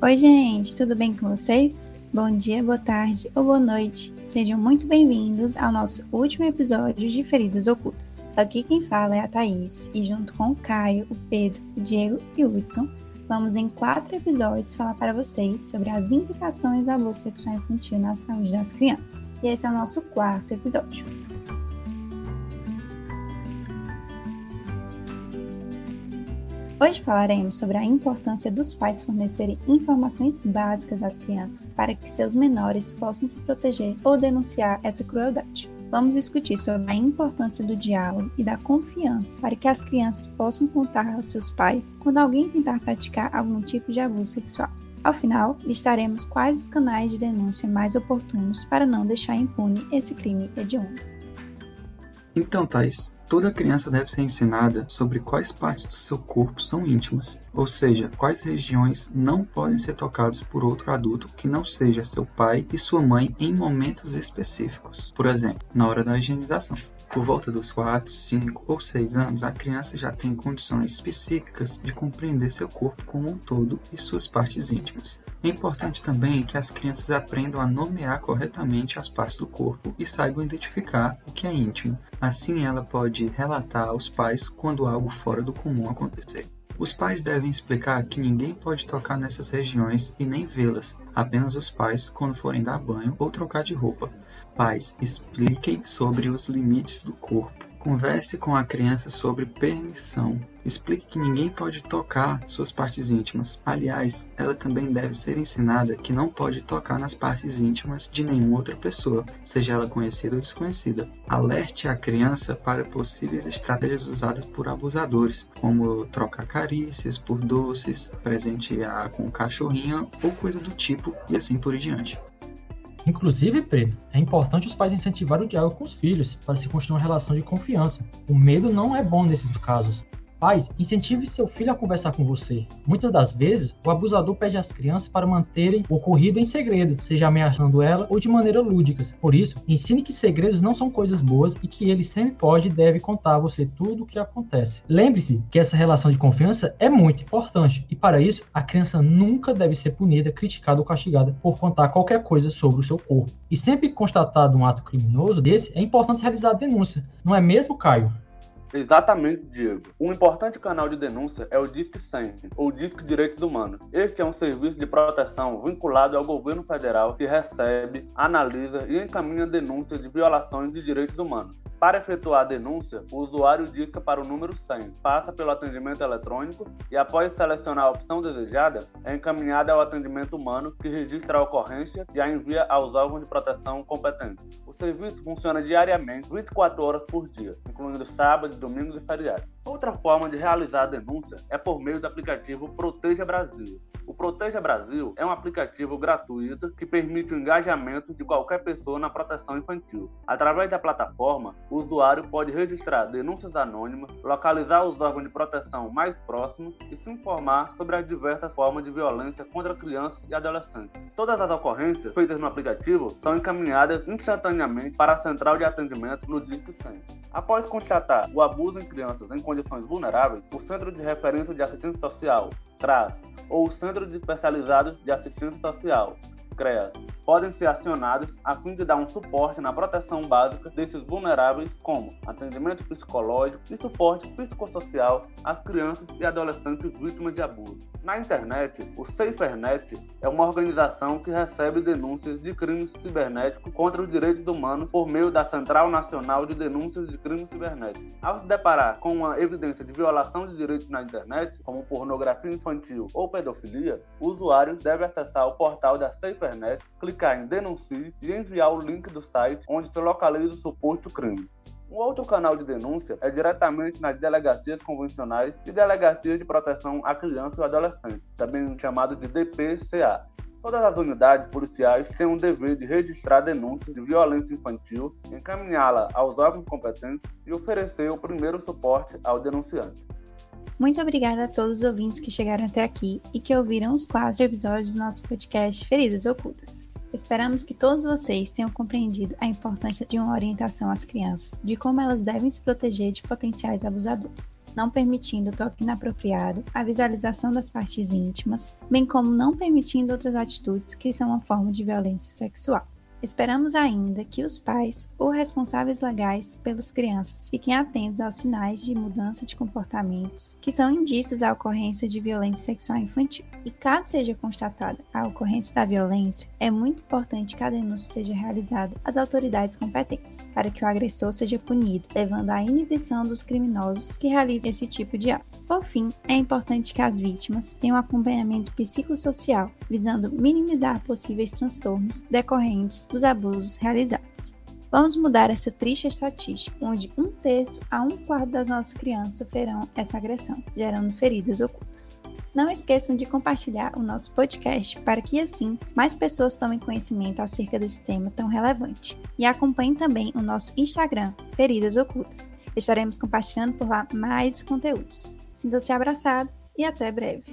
Oi, gente, tudo bem com vocês? Bom dia, boa tarde ou boa noite. Sejam muito bem-vindos ao nosso último episódio de Feridas Ocultas. Aqui quem fala é a Thaís e junto com o Caio, o Pedro, o Diego e o Hudson, vamos em quatro episódios falar para vocês sobre as implicações do abuso sexual infantil na saúde das crianças. E esse é o nosso quarto episódio. Hoje falaremos sobre a importância dos pais fornecerem informações básicas às crianças para que seus menores possam se proteger ou denunciar essa crueldade. Vamos discutir sobre a importância do diálogo e da confiança para que as crianças possam contar aos seus pais quando alguém tentar praticar algum tipo de abuso sexual. Ao final, listaremos quais os canais de denúncia mais oportunos para não deixar impune esse crime hediondo. Então, Thais, Toda criança deve ser ensinada sobre quais partes do seu corpo são íntimas, ou seja, quais regiões não podem ser tocadas por outro adulto que não seja seu pai e sua mãe em momentos específicos. Por exemplo, na hora da higienização. Por volta dos 4, 5 ou 6 anos, a criança já tem condições específicas de compreender seu corpo como um todo e suas partes íntimas. É importante também que as crianças aprendam a nomear corretamente as partes do corpo e saibam identificar o que é íntimo. Assim, ela pode relatar aos pais quando algo fora do comum acontecer. Os pais devem explicar que ninguém pode tocar nessas regiões e nem vê-las, apenas os pais quando forem dar banho ou trocar de roupa. Pais, expliquem sobre os limites do corpo Converse com a criança sobre permissão. Explique que ninguém pode tocar suas partes íntimas. Aliás, ela também deve ser ensinada que não pode tocar nas partes íntimas de nenhuma outra pessoa, seja ela conhecida ou desconhecida. Alerte a criança para possíveis estratégias usadas por abusadores, como trocar carícias por doces, presentear com cachorrinho ou coisa do tipo e assim por diante. Inclusive, Pedro, é importante os pais incentivar o diálogo com os filhos para se construir uma relação de confiança. O medo não é bom nesses casos. Pais, incentive seu filho a conversar com você. Muitas das vezes, o abusador pede às crianças para manterem o ocorrido em segredo, seja ameaçando ela ou de maneira lúdica. Por isso, ensine que segredos não são coisas boas e que ele sempre pode e deve contar a você tudo o que acontece. Lembre-se que essa relação de confiança é muito importante e para isso, a criança nunca deve ser punida, criticada ou castigada por contar qualquer coisa sobre o seu corpo. E sempre constatado um ato criminoso desse, é importante realizar a denúncia. Não é mesmo, Caio? Exatamente, Diego. Um importante canal de denúncia é o Disque 100, ou Disque Direitos Humanos. Este é um serviço de proteção vinculado ao governo federal que recebe, analisa e encaminha denúncias de violações de direitos humanos. Para efetuar a denúncia, o usuário disca para o número 100, passa pelo atendimento eletrônico e, após selecionar a opção desejada, é encaminhada ao atendimento humano que registra a ocorrência e a envia aos órgãos de proteção competentes. O serviço funciona diariamente, 24 horas por dia, incluindo sábados, domingos e feriados. Outra forma de realizar a denúncia é por meio do aplicativo Proteja Brasil. O Proteja Brasil é um aplicativo gratuito que permite o engajamento de qualquer pessoa na proteção infantil. Através da plataforma, o usuário pode registrar denúncias anônimas, localizar os órgãos de proteção mais próximos e se informar sobre as diversas formas de violência contra crianças e adolescentes. Todas as ocorrências feitas no aplicativo são encaminhadas instantaneamente para a central de atendimento no Disque 100. Após constatar o abuso em crianças em condições vulneráveis, o Centro de Referência de Assistência Social, CRAS, ou o Centro de Especializados de Assistência Social, CREAS, podem ser acionados a fim de dar um suporte na proteção básica desses vulneráveis, como atendimento psicológico e suporte psicossocial às crianças e adolescentes vítimas de abuso. Na internet, o SaferNet é uma organização que recebe denúncias de crimes cibernéticos contra os direitos humanos por meio da Central Nacional de Denúncias de Crimes Cibernéticos. Ao se deparar com uma evidência de violação de direitos na internet, como pornografia infantil ou pedofilia, o usuário deve acessar o portal da SaferNet, clicar em Denuncie e enviar o link do site onde se localiza o suposto crime. Um outro canal de denúncia é diretamente nas delegacias convencionais e delegacias de proteção à criança e adolescente, também chamado de DPCA. Todas as unidades policiais têm um dever de registrar denúncias de violência infantil, encaminhá-la aos órgãos competentes e oferecer o primeiro suporte ao denunciante. Muito obrigada a todos os ouvintes que chegaram até aqui e que ouviram os quatro episódios do nosso podcast Feridas Ocultas. Esperamos que todos vocês tenham compreendido a importância de uma orientação às crianças, de como elas devem se proteger de potenciais abusadores. não permitindo o toque inapropriado, a visualização das partes íntimas, bem como não permitindo outras atitudes que são uma forma de violência sexual. Esperamos ainda que os pais ou responsáveis legais pelas crianças fiquem atentos aos sinais de mudança de comportamentos que são indícios à ocorrência de violência sexual infantil. E caso seja constatada a ocorrência da violência, é muito importante que a denúncia seja realizada às autoridades competentes, para que o agressor seja punido, levando à inibição dos criminosos que realizam esse tipo de ato. Por fim, é importante que as vítimas tenham acompanhamento psicossocial, visando minimizar possíveis transtornos decorrentes dos abusos realizados. Vamos mudar essa triste estatística, onde um terço a um quarto das nossas crianças sofrerão essa agressão, gerando feridas ocultas. Não esqueçam de compartilhar o nosso podcast para que assim mais pessoas tomem conhecimento acerca desse tema tão relevante. E acompanhem também o nosso Instagram, Feridas Ocultas. Estaremos compartilhando por lá mais conteúdos. Sintam-se abraçados e até breve.